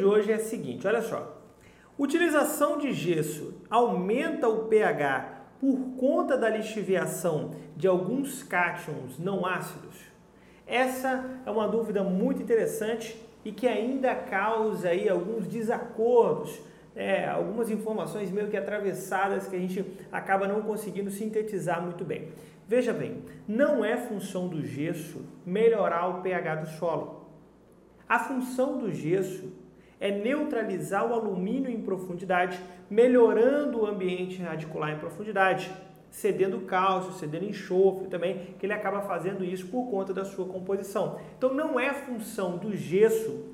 de hoje é a seguinte, olha só. Utilização de gesso aumenta o pH por conta da lixiviação de alguns cátions não ácidos? Essa é uma dúvida muito interessante e que ainda causa aí alguns desacordos, é, algumas informações meio que atravessadas que a gente acaba não conseguindo sintetizar muito bem. Veja bem, não é função do gesso melhorar o pH do solo. A função do gesso é neutralizar o alumínio em profundidade, melhorando o ambiente radicular em profundidade, cedendo cálcio, cedendo enxofre também, que ele acaba fazendo isso por conta da sua composição. Então não é função do gesso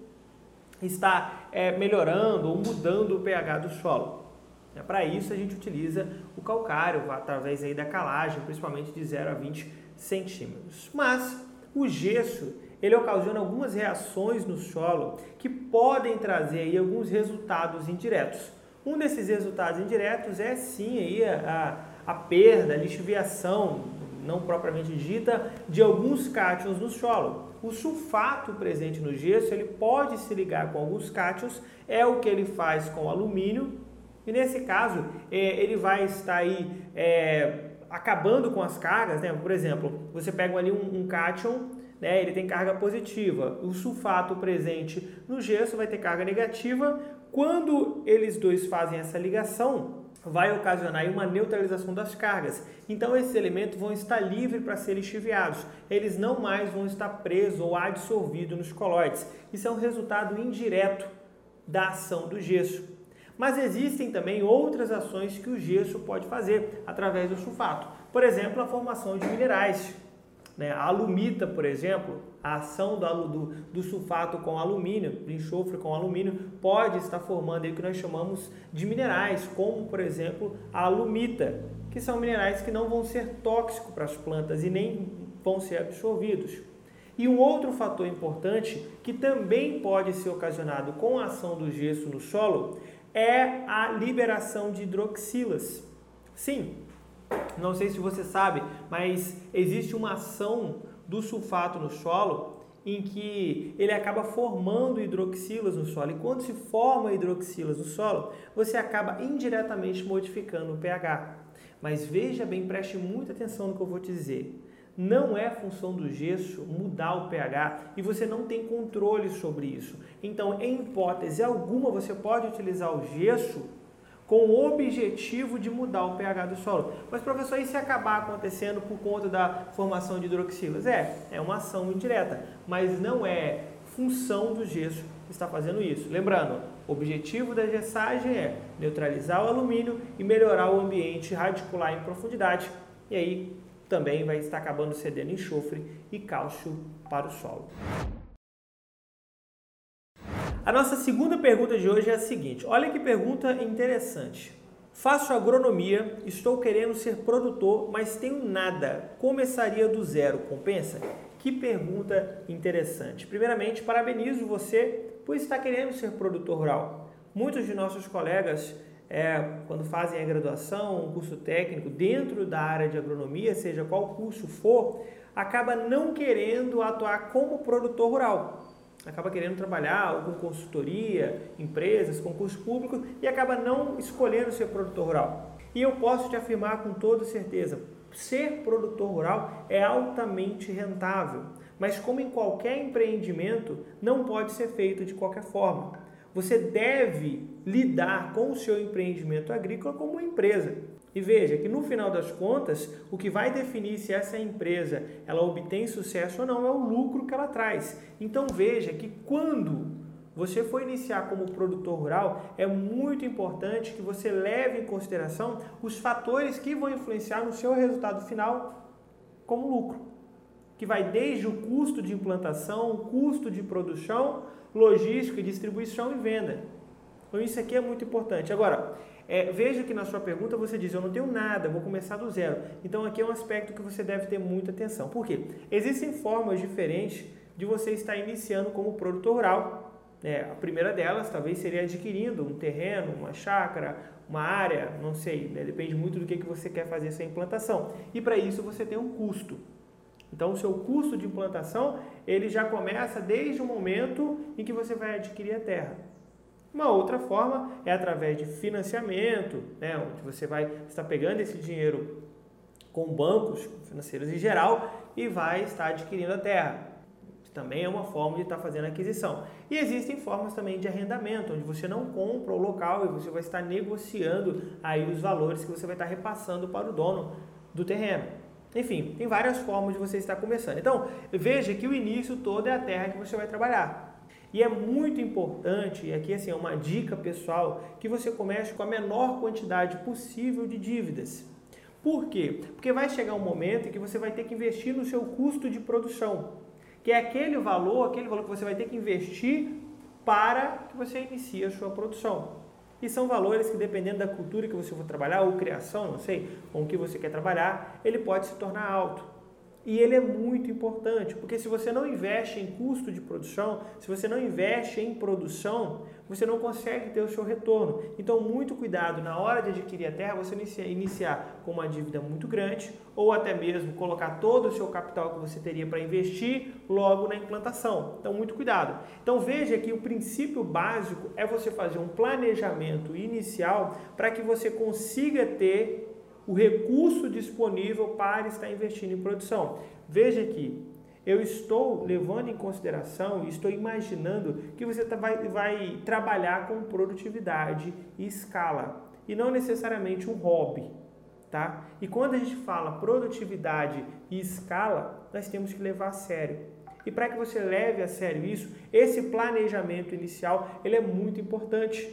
estar é, melhorando ou mudando o pH do solo. É, Para isso a gente utiliza o calcário através aí da calagem, principalmente de 0 a 20 centímetros. Mas o gesso ele ocasiona algumas reações no solo que podem trazer aí alguns resultados indiretos. Um desses resultados indiretos é sim aí a, a perda, a lixiviação, não propriamente dita, de alguns cátions no solo. O sulfato presente no gesso ele pode se ligar com alguns cátions, é o que ele faz com o alumínio, e nesse caso é, ele vai estar aí é, acabando com as cargas, né? Por exemplo, você pega ali um, um cátion né, ele tem carga positiva. O sulfato presente no gesso vai ter carga negativa. Quando eles dois fazem essa ligação, vai ocasionar uma neutralização das cargas. Então esses elementos vão estar livres para serem chiviados. Eles não mais vão estar presos ou absorvidos nos colóides. Isso é um resultado indireto da ação do gesso. Mas existem também outras ações que o gesso pode fazer através do sulfato. Por exemplo, a formação de minerais. Né? A alumita, por exemplo, a ação do, do, do, sulfato com alumínio, do enxofre com alumínio, pode estar formando o que nós chamamos de minerais, como por exemplo a alumita, que são minerais que não vão ser tóxicos para as plantas e nem vão ser absorvidos. E um outro fator importante que também pode ser ocasionado com a ação do gesso no solo é a liberação de hidroxilas. Sim, não sei se você sabe, mas existe uma ação do sulfato no solo em que ele acaba formando hidroxilas no solo. E quando se forma hidroxilas no solo, você acaba indiretamente modificando o pH. Mas veja bem, preste muita atenção no que eu vou te dizer. Não é função do gesso mudar o pH e você não tem controle sobre isso. Então, em hipótese alguma, você pode utilizar o gesso com o objetivo de mudar o pH do solo. Mas, professor, e se acabar acontecendo por conta da formação de hidroxilas? É, é uma ação indireta, mas não é função do gesso que está fazendo isso. Lembrando, o objetivo da gessagem é neutralizar o alumínio e melhorar o ambiente radicular em profundidade. E aí também vai estar acabando cedendo enxofre e cálcio para o solo. A nossa segunda pergunta de hoje é a seguinte: olha que pergunta interessante. Faço agronomia, estou querendo ser produtor, mas tenho nada. Começaria do zero, compensa? Que pergunta interessante. Primeiramente, parabenizo você por estar querendo ser produtor rural. Muitos de nossos colegas, é, quando fazem a graduação, um curso técnico dentro da área de agronomia, seja qual curso for, acaba não querendo atuar como produtor rural acaba querendo trabalhar com consultoria, empresas, concurso público e acaba não escolhendo ser produtor rural. E eu posso te afirmar com toda certeza, ser produtor rural é altamente rentável, mas como em qualquer empreendimento, não pode ser feito de qualquer forma. Você deve lidar com o seu empreendimento agrícola como uma empresa. E veja que no final das contas, o que vai definir se essa empresa ela obtém sucesso ou não é o lucro que ela traz. Então veja que quando você for iniciar como produtor rural, é muito importante que você leve em consideração os fatores que vão influenciar no seu resultado final como lucro, que vai desde o custo de implantação, custo de produção, logística, distribuição e venda. Então isso aqui é muito importante. Agora, é, veja que na sua pergunta você diz, eu não tenho nada, vou começar do zero. Então aqui é um aspecto que você deve ter muita atenção. Por quê? Existem formas diferentes de você estar iniciando como produtor rural. É, a primeira delas talvez seria adquirindo um terreno, uma chácara, uma área, não sei, né? depende muito do que, que você quer fazer essa implantação. E para isso você tem um custo. Então o seu custo de implantação ele já começa desde o momento em que você vai adquirir a terra. Uma outra forma é através de financiamento, né, onde você vai estar pegando esse dinheiro com bancos financeiros em geral e vai estar adquirindo a terra. Também é uma forma de estar fazendo aquisição. E existem formas também de arrendamento, onde você não compra o local e você vai estar negociando aí os valores que você vai estar repassando para o dono do terreno. Enfim, tem várias formas de você estar começando. Então, veja que o início todo é a terra que você vai trabalhar. E é muito importante, e aqui assim, é uma dica pessoal, que você comece com a menor quantidade possível de dívidas. Por quê? Porque vai chegar um momento em que você vai ter que investir no seu custo de produção que é aquele valor, aquele valor que você vai ter que investir para que você inicie a sua produção. E são valores que, dependendo da cultura que você for trabalhar, ou criação, não sei, com o que você quer trabalhar, ele pode se tornar alto. E ele é muito importante, porque se você não investe em custo de produção, se você não investe em produção, você não consegue ter o seu retorno. Então, muito cuidado na hora de adquirir a terra, você iniciar com uma dívida muito grande ou até mesmo colocar todo o seu capital que você teria para investir logo na implantação. Então, muito cuidado. Então, veja que o princípio básico é você fazer um planejamento inicial para que você consiga ter o recurso disponível para estar investindo em produção. Veja aqui, eu estou levando em consideração estou imaginando que você tá, vai, vai trabalhar com produtividade e escala e não necessariamente um hobby. Tá? E quando a gente fala produtividade e escala, nós temos que levar a sério. E para que você leve a sério isso, esse planejamento inicial ele é muito importante,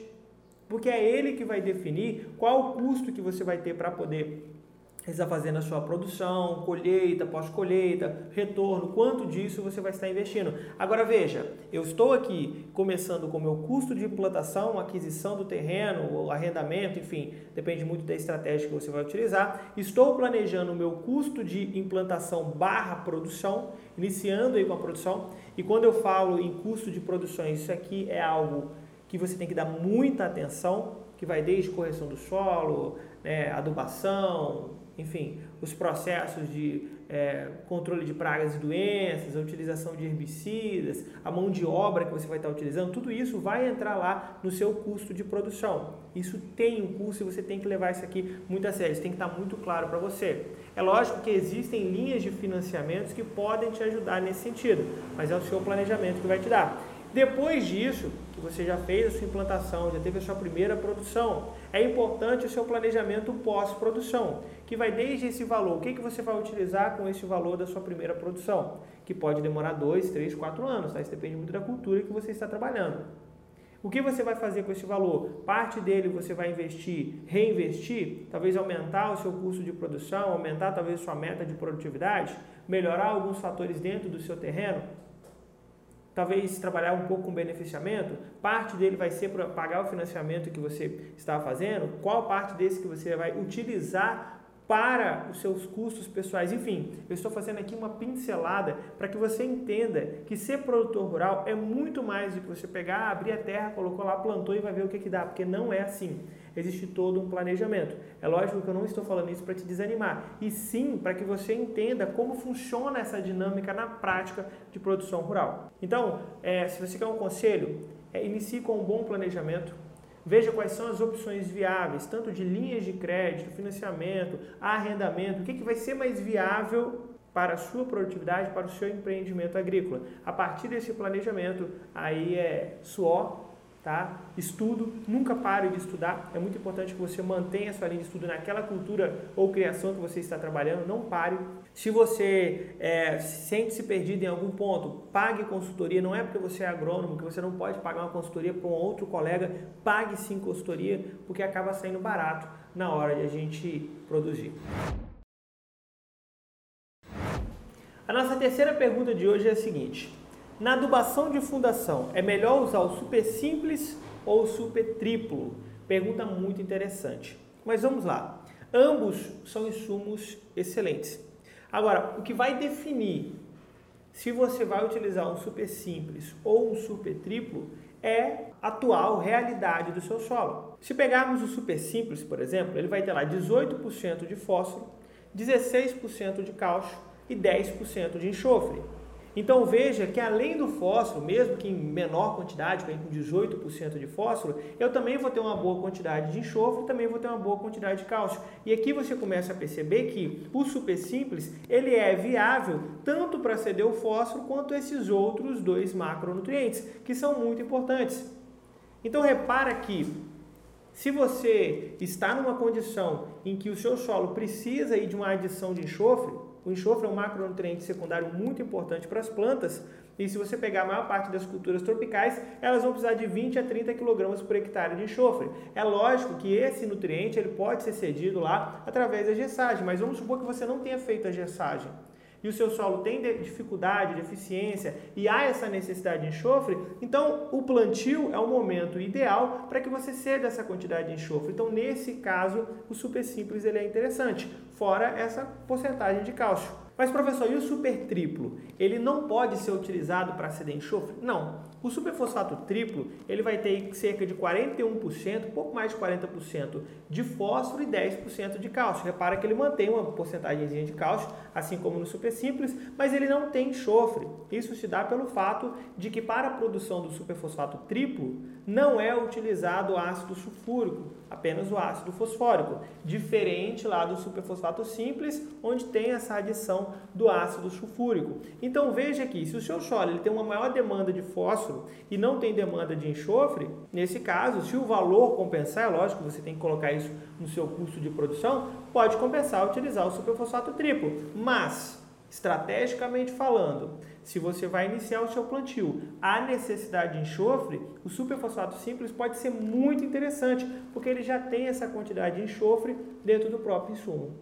porque é ele que vai definir qual o custo que você vai ter para poder está fazendo a sua produção, colheita, pós-colheita, retorno, quanto disso você vai estar investindo. Agora veja, eu estou aqui começando com o meu custo de implantação, aquisição do terreno, arrendamento, enfim, depende muito da estratégia que você vai utilizar. Estou planejando o meu custo de implantação barra produção, iniciando aí com a produção. E quando eu falo em custo de produção, isso aqui é algo que você tem que dar muita atenção, que vai desde correção do solo, né, adubação, enfim, os processos de é, controle de pragas e doenças, a utilização de herbicidas, a mão de obra que você vai estar utilizando, tudo isso vai entrar lá no seu custo de produção. Isso tem um custo e você tem que levar isso aqui muito a sério, isso tem que estar muito claro para você. É lógico que existem linhas de financiamentos que podem te ajudar nesse sentido, mas é o seu planejamento que vai te dar. Depois disso, que você já fez a sua implantação, já teve a sua primeira produção, é importante o seu planejamento pós-produção, que vai desde esse valor, o que, que você vai utilizar com esse valor da sua primeira produção, que pode demorar dois, três, quatro anos, tá? isso depende muito da cultura que você está trabalhando. O que você vai fazer com esse valor? Parte dele você vai investir, reinvestir, talvez aumentar o seu custo de produção, aumentar talvez sua meta de produtividade, melhorar alguns fatores dentro do seu terreno, talvez trabalhar um pouco com beneficiamento, parte dele vai ser para pagar o financiamento que você está fazendo, qual parte desse que você vai utilizar para os seus custos pessoais. Enfim, eu estou fazendo aqui uma pincelada para que você entenda que ser produtor rural é muito mais do que você pegar, abrir a terra, colocou lá, plantou e vai ver o que, que dá, porque não é assim. Existe todo um planejamento. É lógico que eu não estou falando isso para te desanimar, e sim para que você entenda como funciona essa dinâmica na prática de produção rural. Então, é, se você quer um conselho, é, inicie com um bom planejamento, Veja quais são as opções viáveis, tanto de linhas de crédito, financiamento, arrendamento, o que, que vai ser mais viável para a sua produtividade, para o seu empreendimento agrícola. A partir desse planejamento, aí é suor, tá? Estudo, nunca pare de estudar. É muito importante que você mantenha a sua linha de estudo naquela cultura ou criação que você está trabalhando. Não pare. Se você é, sente-se perdido em algum ponto, pague consultoria. Não é porque você é agrônomo que você não pode pagar uma consultoria para um outro colega. Pague sim consultoria, porque acaba saindo barato na hora de a gente produzir. A nossa terceira pergunta de hoje é a seguinte: na adubação de fundação, é melhor usar o super simples ou o super triplo? Pergunta muito interessante. Mas vamos lá. Ambos são insumos excelentes. Agora, o que vai definir se você vai utilizar um super simples ou um super triplo é a atual realidade do seu solo. Se pegarmos o super simples, por exemplo, ele vai ter lá 18% de fósforo, 16% de cálcio e 10% de enxofre. Então veja que além do fósforo, mesmo que em menor quantidade, com 18% de fósforo, eu também vou ter uma boa quantidade de enxofre e também vou ter uma boa quantidade de cálcio. E aqui você começa a perceber que o super simples ele é viável tanto para ceder o fósforo quanto esses outros dois macronutrientes, que são muito importantes. Então repara que se você está numa condição em que o seu solo precisa de uma adição de enxofre, o enxofre é um macronutriente secundário muito importante para as plantas, e se você pegar a maior parte das culturas tropicais, elas vão precisar de 20 a 30 kg por hectare de enxofre. É lógico que esse nutriente ele pode ser cedido lá através da gessagem, mas vamos supor que você não tenha feito a gessagem e o seu solo tem dificuldade, deficiência e há essa necessidade de enxofre, então o plantio é o momento ideal para que você ceda essa quantidade de enxofre. Então, nesse caso, o super simples ele é interessante, fora essa porcentagem de cálcio. Mas professor, e o super triplo? Ele não pode ser utilizado para ceder enxofre? Não. O superfosfato triplo, ele vai ter cerca de 41%, pouco mais de 40% de fósforo e 10% de cálcio. Repara que ele mantém uma porcentagem de cálcio, assim como no super simples, mas ele não tem enxofre. Isso se dá pelo fato de que para a produção do superfosfato triplo não é utilizado ácido sulfúrico, apenas o ácido fosfórico, diferente lá do superfosfato simples, onde tem essa adição do ácido sulfúrico. Então veja aqui, se o seu solo ele tem uma maior demanda de fósforo e não tem demanda de enxofre, nesse caso, se o valor compensar, é lógico, você tem que colocar isso no seu custo de produção, pode compensar utilizar o superfosfato triplo. Mas, estrategicamente falando, se você vai iniciar o seu plantio, a necessidade de enxofre, o superfosfato simples pode ser muito interessante, porque ele já tem essa quantidade de enxofre dentro do próprio insumo.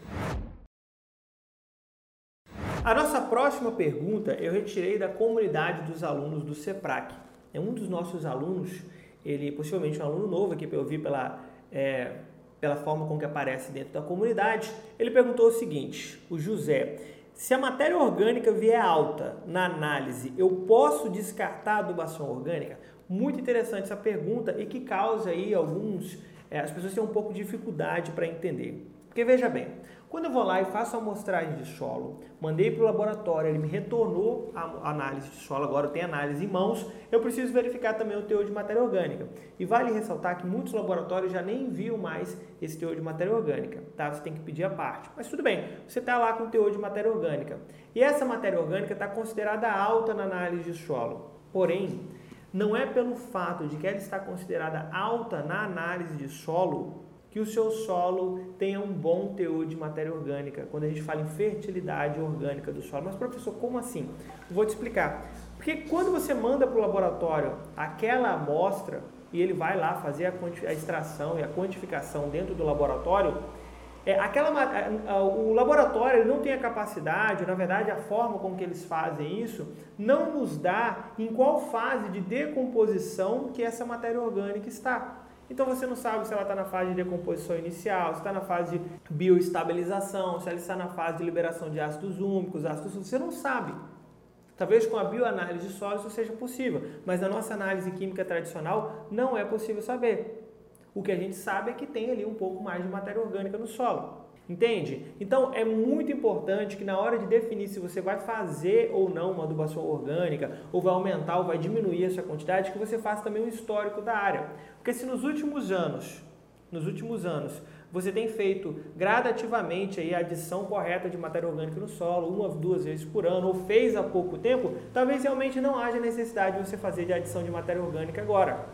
A nossa próxima pergunta eu retirei da comunidade dos alunos do CEPRAC. É um dos nossos alunos, ele possivelmente um aluno novo aqui para eu ouvir pela, é, pela forma com que aparece dentro da comunidade. Ele perguntou o seguinte: o José, se a matéria orgânica vier alta na análise, eu posso descartar a adubação orgânica? Muito interessante essa pergunta e que causa aí alguns. É, as pessoas têm um pouco de dificuldade para entender. Porque veja bem, quando eu vou lá e faço a amostragem de solo, mandei para o laboratório, ele me retornou a análise de solo, agora eu tenho análise em mãos, eu preciso verificar também o teor de matéria orgânica. E vale ressaltar que muitos laboratórios já nem enviam mais esse teor de matéria orgânica, tá? Você tem que pedir a parte. Mas tudo bem, você está lá com o teor de matéria orgânica. E essa matéria orgânica está considerada alta na análise de solo. Porém, não é pelo fato de que ela está considerada alta na análise de solo que o seu solo tenha um bom teor de matéria orgânica, quando a gente fala em fertilidade orgânica do solo. Mas, professor, como assim? Vou te explicar. Porque quando você manda para o laboratório aquela amostra e ele vai lá fazer a, a extração e a quantificação dentro do laboratório, é, aquela, o laboratório não tem a capacidade, na verdade a forma com que eles fazem isso, não nos dá em qual fase de decomposição que essa matéria orgânica está. Então você não sabe se ela está na fase de decomposição inicial, se está na fase de bioestabilização, se ela está na fase de liberação de ácidos úmicos, ácidos você não sabe. Talvez com a bioanálise de solo isso seja possível, mas na nossa análise química tradicional não é possível saber. O que a gente sabe é que tem ali um pouco mais de matéria orgânica no solo. Entende? Então é muito importante que na hora de definir se você vai fazer ou não uma adubação orgânica, ou vai aumentar ou vai diminuir essa quantidade, que você faça também um histórico da área. Porque se nos últimos anos, nos últimos anos, você tem feito gradativamente aí a adição correta de matéria orgânica no solo, uma, duas vezes por ano, ou fez há pouco tempo, talvez realmente não haja necessidade de você fazer de adição de matéria orgânica agora.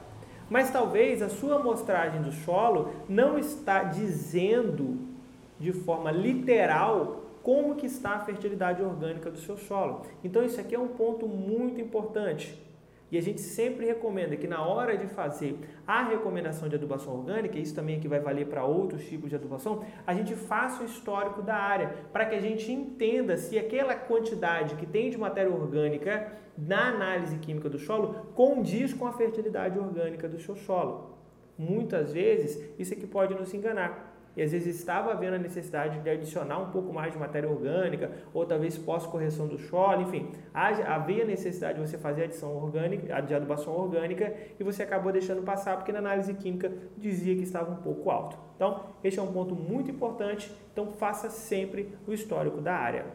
Mas talvez a sua amostragem do solo não está dizendo de forma literal como que está a fertilidade orgânica do seu solo. Então isso aqui é um ponto muito importante. E a gente sempre recomenda que na hora de fazer a recomendação de adubação orgânica, isso também aqui vai valer para outros tipos de adubação, a gente faça o histórico da área, para que a gente entenda se aquela quantidade que tem de matéria orgânica na análise química do solo condiz com a fertilidade orgânica do seu solo. Muitas vezes isso aqui pode nos enganar e às vezes estava havendo a necessidade de adicionar um pouco mais de matéria orgânica, ou talvez pós-correção do solo, enfim, havia necessidade de você fazer adição orgânica, de adubação orgânica, e você acabou deixando passar porque na análise química dizia que estava um pouco alto. Então, este é um ponto muito importante, então faça sempre o histórico da área.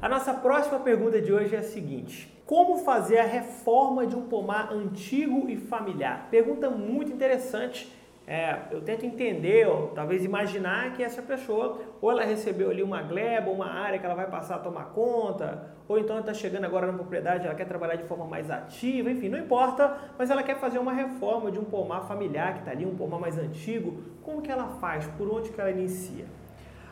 A nossa próxima pergunta de hoje é a seguinte: Como fazer a reforma de um pomar antigo e familiar? Pergunta muito interessante é, eu tento entender, talvez imaginar que essa pessoa, ou ela recebeu ali uma gleba, uma área que ela vai passar a tomar conta, ou então está chegando agora na propriedade, ela quer trabalhar de forma mais ativa, enfim, não importa, mas ela quer fazer uma reforma de um pomar familiar que está ali, um pomar mais antigo. Como que ela faz? Por onde que ela inicia?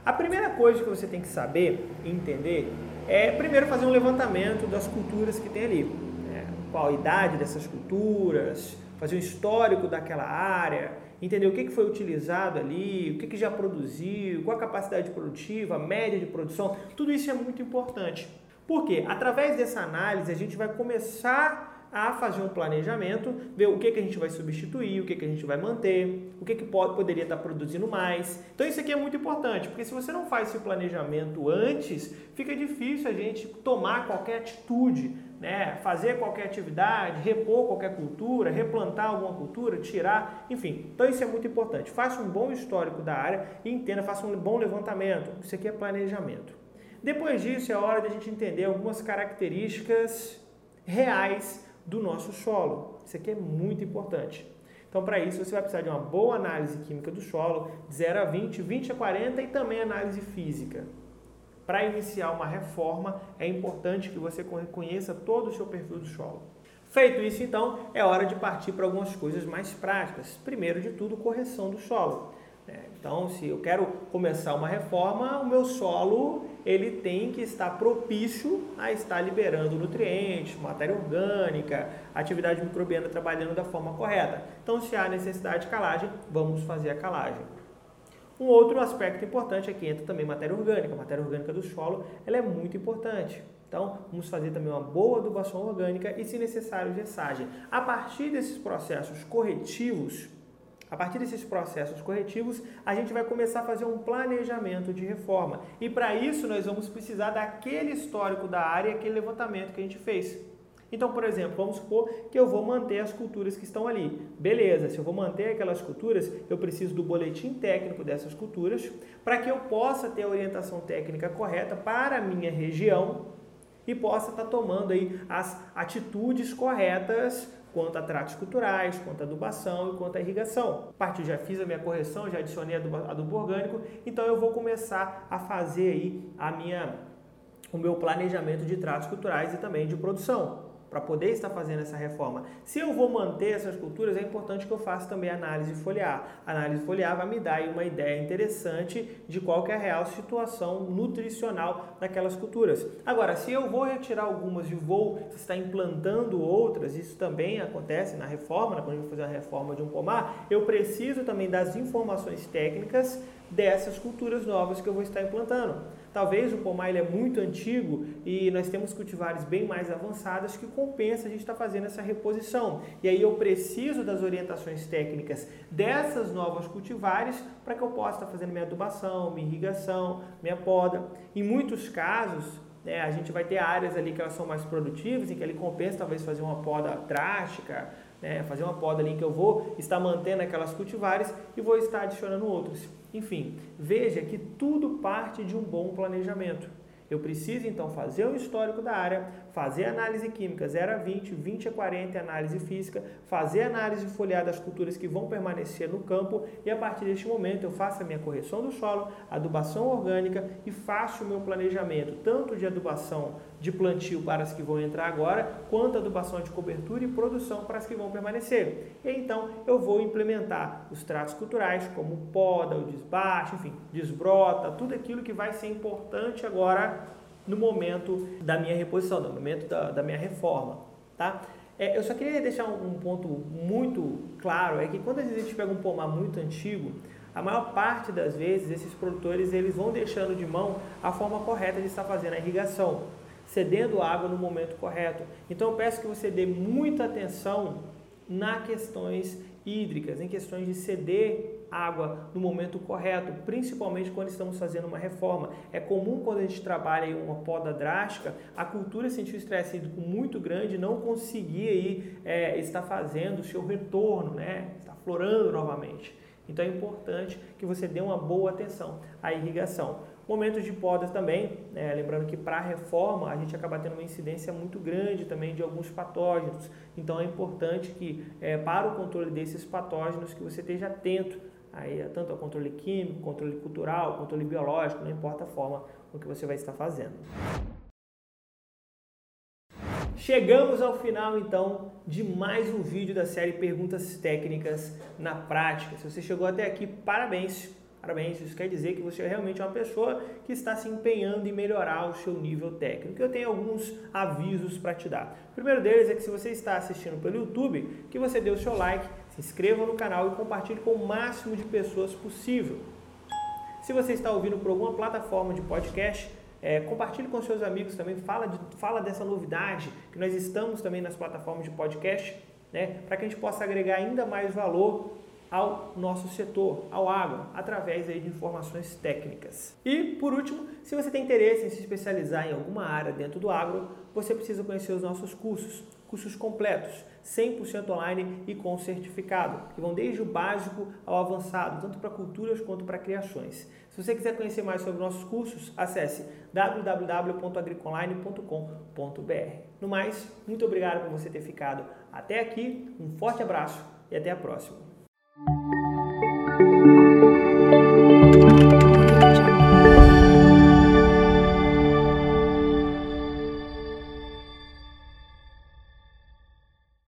A primeira coisa que você tem que saber e entender é primeiro fazer um levantamento das culturas que tem ali. Né? Qual a idade dessas culturas, fazer um histórico daquela área, entender o que foi utilizado ali, o que já produziu, qual a capacidade produtiva, a média de produção, tudo isso é muito importante. Porque através dessa análise a gente vai começar a fazer um planejamento, ver o que, que a gente vai substituir, o que, que a gente vai manter, o que, que pode, poderia estar produzindo mais. Então isso aqui é muito importante, porque se você não faz esse planejamento antes, fica difícil a gente tomar qualquer atitude, né? fazer qualquer atividade, repor qualquer cultura, replantar alguma cultura, tirar, enfim. Então isso é muito importante. Faça um bom histórico da área e entenda, faça um bom levantamento. Isso aqui é planejamento. Depois disso é hora de a gente entender algumas características reais do nosso solo. Isso aqui é muito importante. Então, para isso, você vai precisar de uma boa análise química do solo, de 0 a 20, 20 a 40 e também análise física. Para iniciar uma reforma, é importante que você conheça todo o seu perfil do solo. Feito isso, então, é hora de partir para algumas coisas mais práticas. Primeiro de tudo, correção do solo. É, então, se eu quero começar uma reforma, o meu solo ele tem que estar propício a estar liberando nutrientes, matéria orgânica, atividade microbiana trabalhando da forma correta. Então, se há necessidade de calagem, vamos fazer a calagem. Um outro aspecto importante é que entra também matéria orgânica. A matéria orgânica do solo ela é muito importante. Então, vamos fazer também uma boa adubação orgânica e, se necessário, gessagem. A partir desses processos corretivos, a partir desses processos corretivos, a gente vai começar a fazer um planejamento de reforma. E para isso nós vamos precisar daquele histórico da área, aquele levantamento que a gente fez. Então, por exemplo, vamos supor que eu vou manter as culturas que estão ali. Beleza, se eu vou manter aquelas culturas, eu preciso do boletim técnico dessas culturas para que eu possa ter a orientação técnica correta para a minha região e possa estar tomando aí as atitudes corretas quanto a tratos culturais, quanto a adubação e quanto a irrigação. A partir já fiz a minha correção, já adicionei adubo orgânico, então eu vou começar a fazer aí a minha, o meu planejamento de tratos culturais e também de produção para poder estar fazendo essa reforma. Se eu vou manter essas culturas, é importante que eu faça também análise foliar. A análise foliar vai me dar uma ideia interessante de qual é a real situação nutricional daquelas culturas. Agora, se eu vou retirar algumas e vou estar implantando outras, isso também acontece na reforma, né? quando a gente fazer a reforma de um pomar, eu preciso também das informações técnicas dessas culturas novas que eu vou estar implantando. Talvez o pomar ele é muito antigo e nós temos cultivares bem mais avançadas que compensa a gente estar fazendo essa reposição. E aí eu preciso das orientações técnicas dessas novas cultivares para que eu possa estar fazendo minha adubação, minha irrigação, minha poda. Em muitos casos, né, a gente vai ter áreas ali que elas são mais produtivas, em que ele compensa talvez fazer uma poda drástica, né, fazer uma poda ali que eu vou estar mantendo aquelas cultivares e vou estar adicionando outros. Enfim, veja que tudo parte de um bom planejamento. Eu preciso então fazer um histórico da área, fazer análise química 0 a 20, 20 a 40 análise física, fazer análise foliar das culturas que vão permanecer no campo e a partir deste momento eu faço a minha correção do solo, adubação orgânica e faço o meu planejamento tanto de adubação de plantio para as que vão entrar agora, quanto adubação de cobertura e produção para as que vão permanecer. E então eu vou implementar os tratos culturais como poda, o desbaixo, enfim, desbrota, tudo aquilo que vai ser importante agora no momento da minha reposição, no momento da, da minha reforma, tá? É, eu só queria deixar um, ponto muito claro, é que quando a gente pega um pomar muito antigo, a maior parte das vezes esses produtores eles vão deixando de mão a forma correta de estar fazendo a irrigação, cedendo água no momento correto. Então eu peço que você dê muita atenção nas questões hídricas, em questões de ceder água no momento correto, principalmente quando estamos fazendo uma reforma. É comum quando a gente trabalha em uma poda drástica, a cultura sentir o estresse muito grande, não conseguir aí, é, estar fazendo o seu retorno, né? está florando novamente. Então é importante que você dê uma boa atenção à irrigação. Momentos de podas também, né? lembrando que para a reforma a gente acaba tendo uma incidência muito grande também de alguns patógenos. Então é importante que é, para o controle desses patógenos que você esteja atento aí, tanto ao controle químico, controle cultural, controle biológico, não importa a forma com que você vai estar fazendo. Chegamos ao final então de mais um vídeo da série Perguntas Técnicas na Prática. Se você chegou até aqui, parabéns! Parabéns, isso quer dizer que você é realmente uma pessoa que está se empenhando em melhorar o seu nível técnico. Eu tenho alguns avisos para te dar. O primeiro deles é que se você está assistindo pelo YouTube, que você dê o seu like, se inscreva no canal e compartilhe com o máximo de pessoas possível. Se você está ouvindo por alguma plataforma de podcast, é, compartilhe com seus amigos também, fala, de, fala dessa novidade, que nós estamos também nas plataformas de podcast, né, para que a gente possa agregar ainda mais valor ao nosso setor, ao agro, através aí de informações técnicas. E, por último, se você tem interesse em se especializar em alguma área dentro do agro, você precisa conhecer os nossos cursos, cursos completos, 100% online e com certificado, que vão desde o básico ao avançado, tanto para culturas quanto para criações. Se você quiser conhecer mais sobre nossos cursos, acesse www.agricoline.com.br. No mais, muito obrigado por você ter ficado até aqui, um forte abraço e até a próxima.